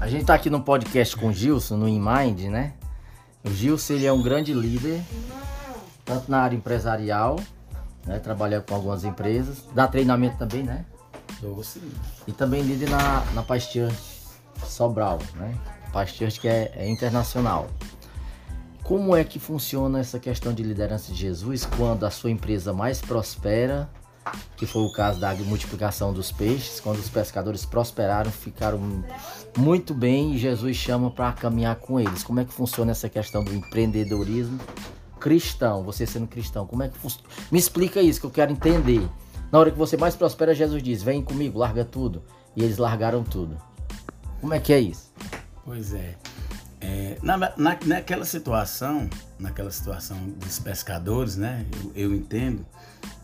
A gente tá aqui no podcast com o Gilson, no InMind, né? O Gilson, ele é um grande líder, tanto na área empresarial, né? Trabalha com algumas empresas, dá treinamento também, né? Dou sim. E também líder na, na Church Sobral, né? Church que é, é internacional. Como é que funciona essa questão de liderança de Jesus quando a sua empresa mais prospera que foi o caso da multiplicação dos peixes, quando os pescadores prosperaram, ficaram muito bem e Jesus chama para caminhar com eles. Como é que funciona essa questão do empreendedorismo cristão, você sendo cristão? Como é que funciona? Me explica isso que eu quero entender. Na hora que você mais prospera, Jesus diz: "Vem comigo, larga tudo". E eles largaram tudo. Como é que é isso? Pois é. é na, na, naquela situação, naquela situação dos pescadores, né? Eu, eu entendo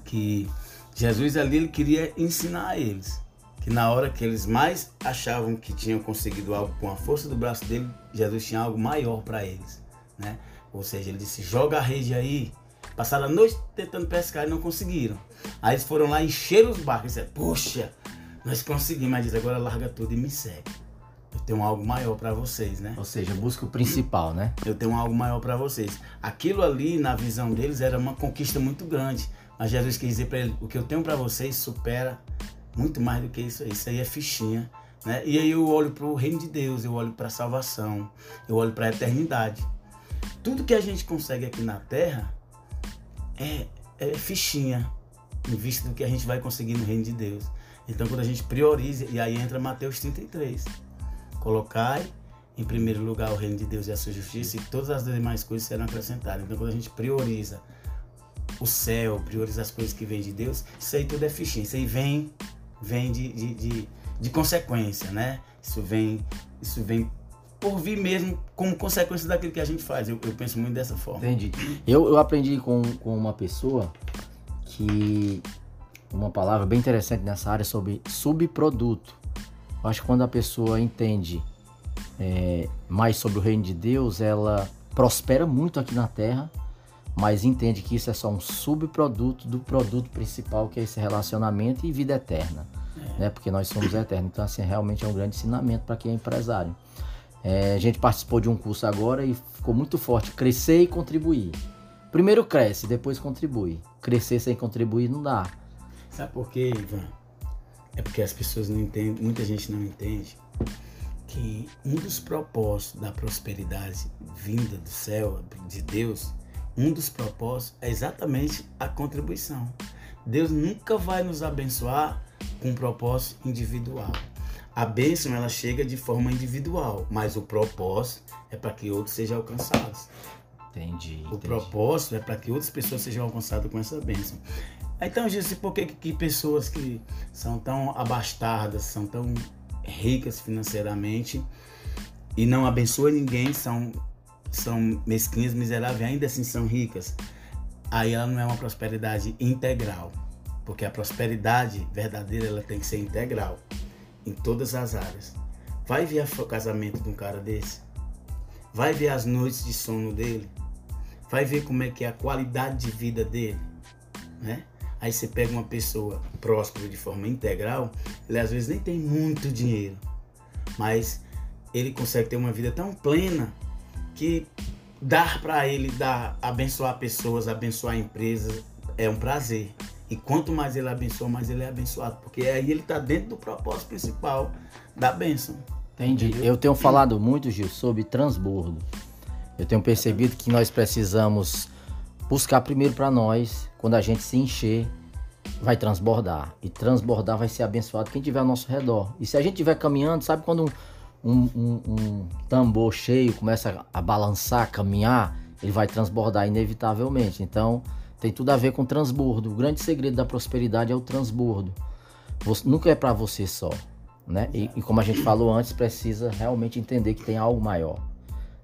que Jesus ali ele queria ensinar a eles que na hora que eles mais achavam que tinham conseguido algo com a força do braço dele, Jesus tinha algo maior para eles, né? Ou seja, ele disse: "Joga a rede aí". Passaram a noite tentando pescar e não conseguiram. Aí eles foram lá encher os barcos e disseram: "Poxa, nós conseguimos". Mas diz: "Agora larga tudo e me segue". Eu tenho algo maior para vocês, né? Ou seja, busca o principal, né? Eu tenho algo maior para vocês. Aquilo ali, na visão deles, era uma conquista muito grande. Mas Jesus quis dizer para ele: o que eu tenho para vocês supera muito mais do que isso. Isso aí é fichinha. Né? E aí eu olho para o reino de Deus, eu olho para a salvação, eu olho para a eternidade. Tudo que a gente consegue aqui na terra é, é fichinha em vista do que a gente vai conseguir no reino de Deus. Então quando a gente prioriza, e aí entra Mateus 33. Colocai em primeiro lugar o reino de Deus e a sua justiça, e todas as demais coisas serão acrescentadas. Então quando a gente prioriza o céu, prioriza as coisas que vêm de Deus, isso aí tudo é fichinha. Isso aí vem, vem de, de, de, de consequência, né? Isso vem, isso vem por vir mesmo como consequência daquilo que a gente faz. Eu, eu penso muito dessa forma. Entendi. Eu, eu aprendi com, com uma pessoa que uma palavra bem interessante nessa área sobre subproduto. Eu acho que quando a pessoa entende é, mais sobre o reino de Deus, ela prospera muito aqui na Terra mas entende que isso é só um subproduto do produto principal que é esse relacionamento e vida eterna, é. né? Porque nós somos eternos. Então, assim, realmente é um grande ensinamento para quem é empresário. É, a gente participou de um curso agora e ficou muito forte: crescer e contribuir. Primeiro cresce, depois contribui. Crescer sem contribuir não dá. Sabe por quê, Ivan? É porque as pessoas não entendem, muita gente não entende que um dos propósitos da prosperidade vinda do céu, de Deus, um dos propósitos é exatamente a contribuição. Deus nunca vai nos abençoar com um propósito individual. A bênção ela chega de forma individual, mas o propósito é para que outros sejam alcançados. Entendi. O entendi. propósito é para que outras pessoas sejam alcançadas com essa bênção. Então, Jesus, por que, que pessoas que são tão abastadas, são tão ricas financeiramente e não abençoam ninguém, são são mesquinhas, miseráveis, ainda assim são ricas, aí ela não é uma prosperidade integral. Porque a prosperidade verdadeira ela tem que ser integral em todas as áreas. Vai ver o casamento de um cara desse? Vai ver as noites de sono dele? Vai ver como é que é a qualidade de vida dele? Né? Aí você pega uma pessoa próspera de forma integral, ele às vezes nem tem muito dinheiro, mas ele consegue ter uma vida tão plena que dar para ele, dar, abençoar pessoas, abençoar empresas, é um prazer. E quanto mais ele abençoa, mais ele é abençoado. Porque aí ele está dentro do propósito principal da bênção. Entendi. Entendeu? Eu tenho falado muito, Gil, sobre transbordo. Eu tenho percebido que nós precisamos buscar primeiro para nós, quando a gente se encher, vai transbordar. E transbordar vai ser abençoado quem tiver ao nosso redor. E se a gente estiver caminhando, sabe quando um, um, um, tambor cheio começa a balançar, a caminhar, ele vai transbordar inevitavelmente. Então, tem tudo a ver com transbordo. O grande segredo da prosperidade é o transbordo. Você, nunca é para você só, né? E, e, como a gente falou antes, precisa realmente entender que tem algo maior,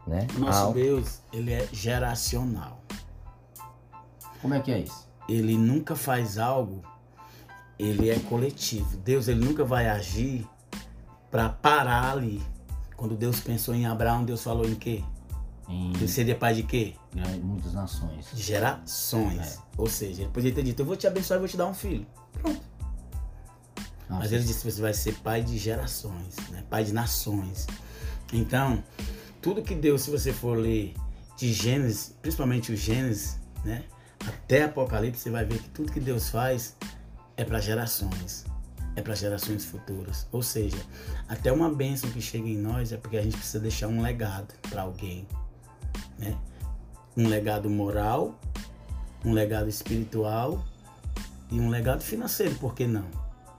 né? Nosso. Deus, ele é geracional. Como é que é isso? Ele nunca faz algo, ele é coletivo. Deus, ele nunca vai agir para parar ali. Quando Deus pensou em Abraão, Deus falou em quê? Em... Ele seria pai de quê? Muitas nações. De gerações. É. Ou seja, ele podia ter dito: Eu vou te abençoar e vou te dar um filho. Pronto. Nossa. Mas ele disse: Você vai ser pai de gerações, né? pai de nações. Então, tudo que Deus, se você for ler de Gênesis, principalmente o Gênesis, né? Até Apocalipse, você vai ver que tudo que Deus faz é para gerações, é para gerações futuras. Ou seja, até uma bênção que chega em nós é porque a gente precisa deixar um legado para alguém, né? Um legado moral, um legado espiritual e um legado financeiro, por que não?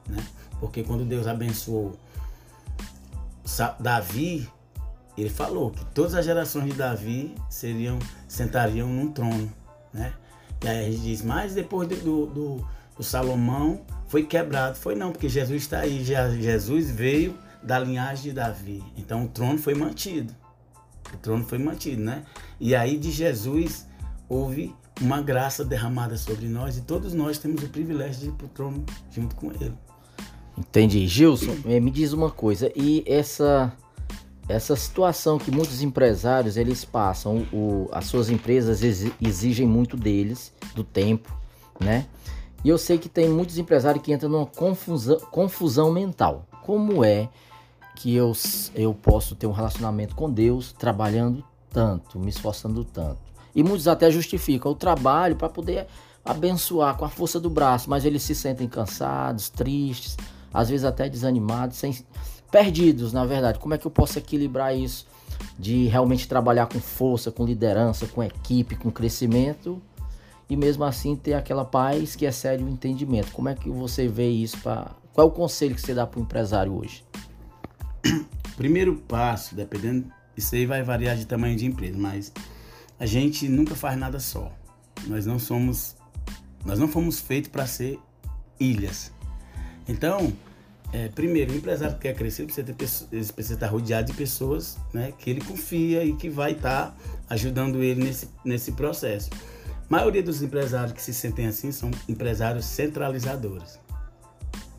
Né? Porque quando Deus abençoou Davi, ele falou que todas as gerações de Davi seriam sentariam num trono, né? E aí a gente diz, mas depois do, do, do Salomão foi quebrado. Foi não, porque Jesus está aí. Jesus veio da linhagem de Davi. Então o trono foi mantido. O trono foi mantido, né? E aí de Jesus houve uma graça derramada sobre nós e todos nós temos o privilégio de ir para o trono junto com ele. Entendi. Gilson, eh, me diz uma coisa, e essa essa situação que muitos empresários eles passam, o, as suas empresas exigem muito deles, do tempo, né? E eu sei que tem muitos empresários que entram numa confusão, confusão mental. Como é que eu, eu posso ter um relacionamento com Deus trabalhando tanto, me esforçando tanto? E muitos até justificam o trabalho para poder abençoar com a força do braço, mas eles se sentem cansados, tristes, às vezes até desanimados, sem, perdidos, na verdade. Como é que eu posso equilibrar isso de realmente trabalhar com força, com liderança, com equipe, com crescimento e mesmo assim ter aquela paz que excede o entendimento? Como é que você vê isso? Pra... Qual é o conselho que você dá para o empresário hoje? Primeiro passo, dependendo, isso aí vai variar de tamanho de empresa, mas a gente nunca faz nada só. Nós não somos, nós não fomos feitos para ser ilhas. Então, é, primeiro, o empresário que quer crescer precisa, ter, precisa estar rodeado de pessoas né, que ele confia e que vai estar ajudando ele nesse, nesse processo. Maioria dos empresários que se sentem assim são empresários centralizadores,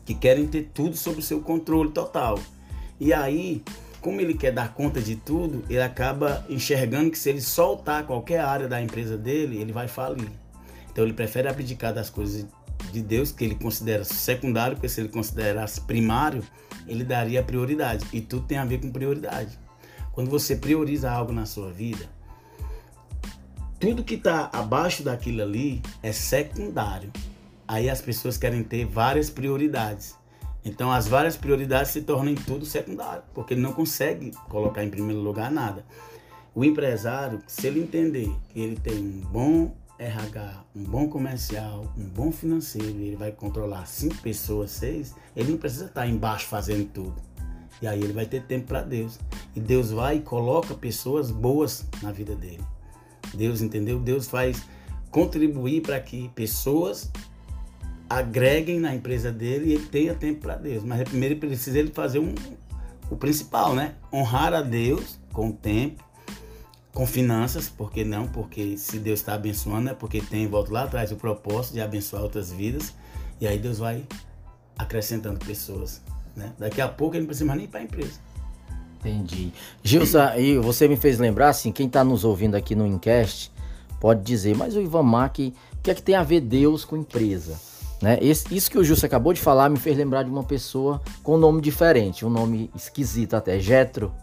que querem ter tudo sob seu controle total. E aí, como ele quer dar conta de tudo, ele acaba enxergando que se ele soltar qualquer área da empresa dele, ele vai falir. Então ele prefere abdicar das coisas de Deus, que ele considera secundário, porque se ele considerasse primário, ele daria prioridade. E tudo tem a ver com prioridade. Quando você prioriza algo na sua vida, tudo que está abaixo daquilo ali é secundário. Aí as pessoas querem ter várias prioridades. Então as várias prioridades se tornam tudo secundário, porque ele não consegue colocar em primeiro lugar nada. O empresário, se ele entender que ele tem um bom RH, um bom comercial, um bom financeiro, ele vai controlar cinco pessoas, seis, ele não precisa estar embaixo fazendo tudo. E aí ele vai ter tempo para Deus. E Deus vai e coloca pessoas boas na vida dele. Deus, entendeu? Deus faz contribuir para que pessoas agreguem na empresa dele e ele tenha tempo para Deus. Mas primeiro ele precisa ele fazer um, o principal, né? Honrar a Deus com o tempo, com finanças, porque não? Porque se Deus está abençoando é porque tem, volta lá atrás, o propósito de abençoar outras vidas. E aí Deus vai acrescentando pessoas. Né? Daqui a pouco ele não precisa mais nem para a empresa. Entendi. Gilson, aí você me fez lembrar, assim, quem está nos ouvindo aqui no Incast pode dizer, mas o Ivan Mac, o que é que tem a ver Deus com empresa? Né? Esse, isso que o Gilson acabou de falar me fez lembrar de uma pessoa com um nome diferente, um nome esquisito até, Jetro.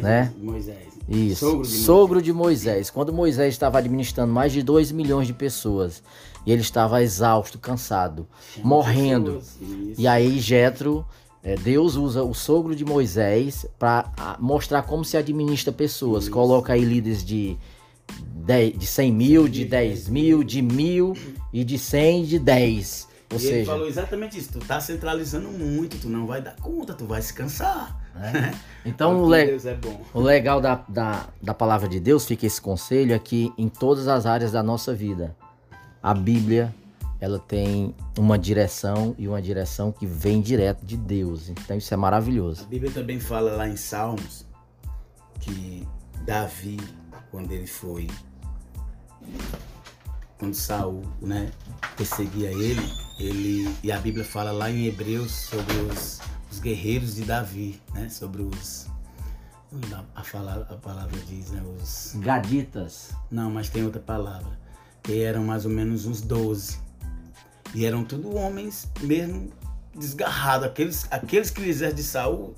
Né? Moisés. Isso. Sogro de, Sogro de Moisés. Quando Moisés estava administrando mais de 2 milhões de pessoas e ele estava exausto, cansado, Chama morrendo. E aí Jetro, é, Deus usa o sogro de Moisés para mostrar como se administra pessoas. Isso. Coloca aí líderes de 10, de 100 mil, de 10 mil, de mil e de 100 de 10. Ou e seja, ele falou exatamente isso. Tu tá centralizando muito, tu não vai dar conta, tu vai se cansar. É. Então, o, le é o, legal da, da, da palavra de Deus, fica esse conselho, é que em todas as áreas da nossa vida, a Bíblia ela tem uma direção e uma direção que vem direto de Deus. Então isso é maravilhoso. A Bíblia também fala lá em Salmos que Davi, quando ele foi, quando Saul, né, perseguia ele, ele e a Bíblia fala lá em Hebreus sobre os os guerreiros de Davi, né? Sobre os. A, fala, a palavra diz, né? Os. Gaditas. Não, mas tem outra palavra. Que eram mais ou menos uns 12. E eram tudo homens mesmo desgarrado. Aqueles, aqueles que fizeram de Saul,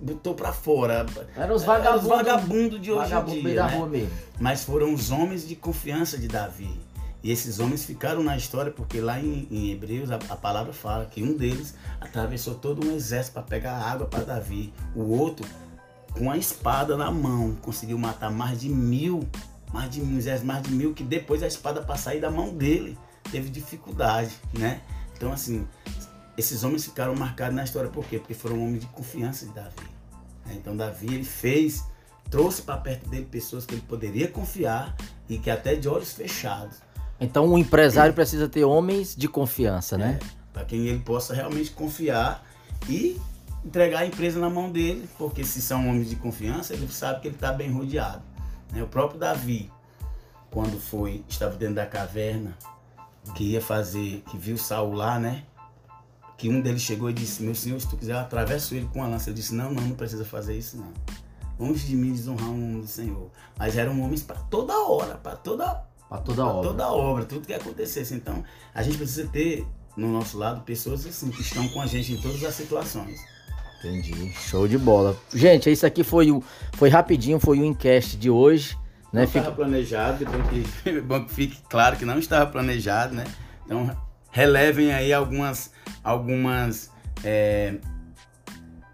botou para fora. Eram os vagabundos, Era os vagabundos de hoje vagabundo em dia. da né? rua mesmo. Mas foram os homens de confiança de Davi. E esses homens ficaram na história porque lá em, em Hebreus a, a palavra fala que um deles atravessou todo um exército para pegar água para Davi. O outro, com a espada na mão, conseguiu matar mais de mil, mais de mil, mais de mil, que depois a espada para sair da mão dele teve dificuldade, né? Então assim, esses homens ficaram marcados na história por quê? Porque foram homens de confiança de Davi. né? Então Davi ele fez, trouxe para perto dele pessoas que ele poderia confiar e que até de olhos fechados Então um empresário precisa ter homens de confiança, né? para quem ele possa realmente confiar e entregar a empresa na mão dele, porque se são homens de confiança, ele sabe que ele está bem rodeado. né? O próprio Davi, quando foi, estava dentro da caverna, que ia fazer, que viu Saul lá, né? Que um deles chegou e disse, meu senhor, se tu quiser, eu atravesso ele com a lança. Ele disse, não, não, não precisa fazer isso, não. Longe de mim desonrar um homem do Senhor. Mas eram homens para toda hora, para toda Pra toda Pra obra. toda obra, tudo que acontecesse. Então, a gente precisa ter no nosso lado pessoas assim, que estão com a gente em todas as situações. Entendi. Show de bola. Gente, isso aqui foi o foi rapidinho, foi o encast de hoje, né? Não Fica estava planejado, é bom que fique claro que não estava planejado, né? Então, relevem aí algumas, algumas é,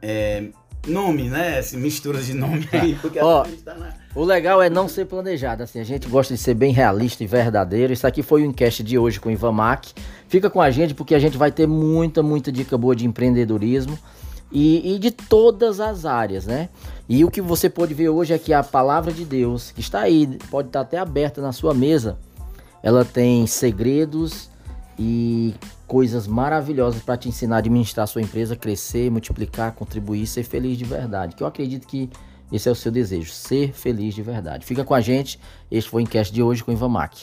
é, nomes, né? Assim, misturas de nome aí, porque Ó, a gente tá na... O legal é não ser planejado, assim, a gente gosta de ser bem realista e verdadeiro. Isso aqui foi o encast de hoje com o Ivan Mac. Fica com a gente porque a gente vai ter muita, muita dica boa de empreendedorismo e, e de todas as áreas, né? E o que você pode ver hoje é que a palavra de Deus, que está aí, pode estar até aberta na sua mesa, ela tem segredos e coisas maravilhosas para te ensinar a administrar a sua empresa, crescer, multiplicar, contribuir, ser feliz de verdade. Que eu acredito que esse é o seu desejo, ser feliz de verdade. Fica com a gente. Este foi o Encast de hoje com o Ivan Mac.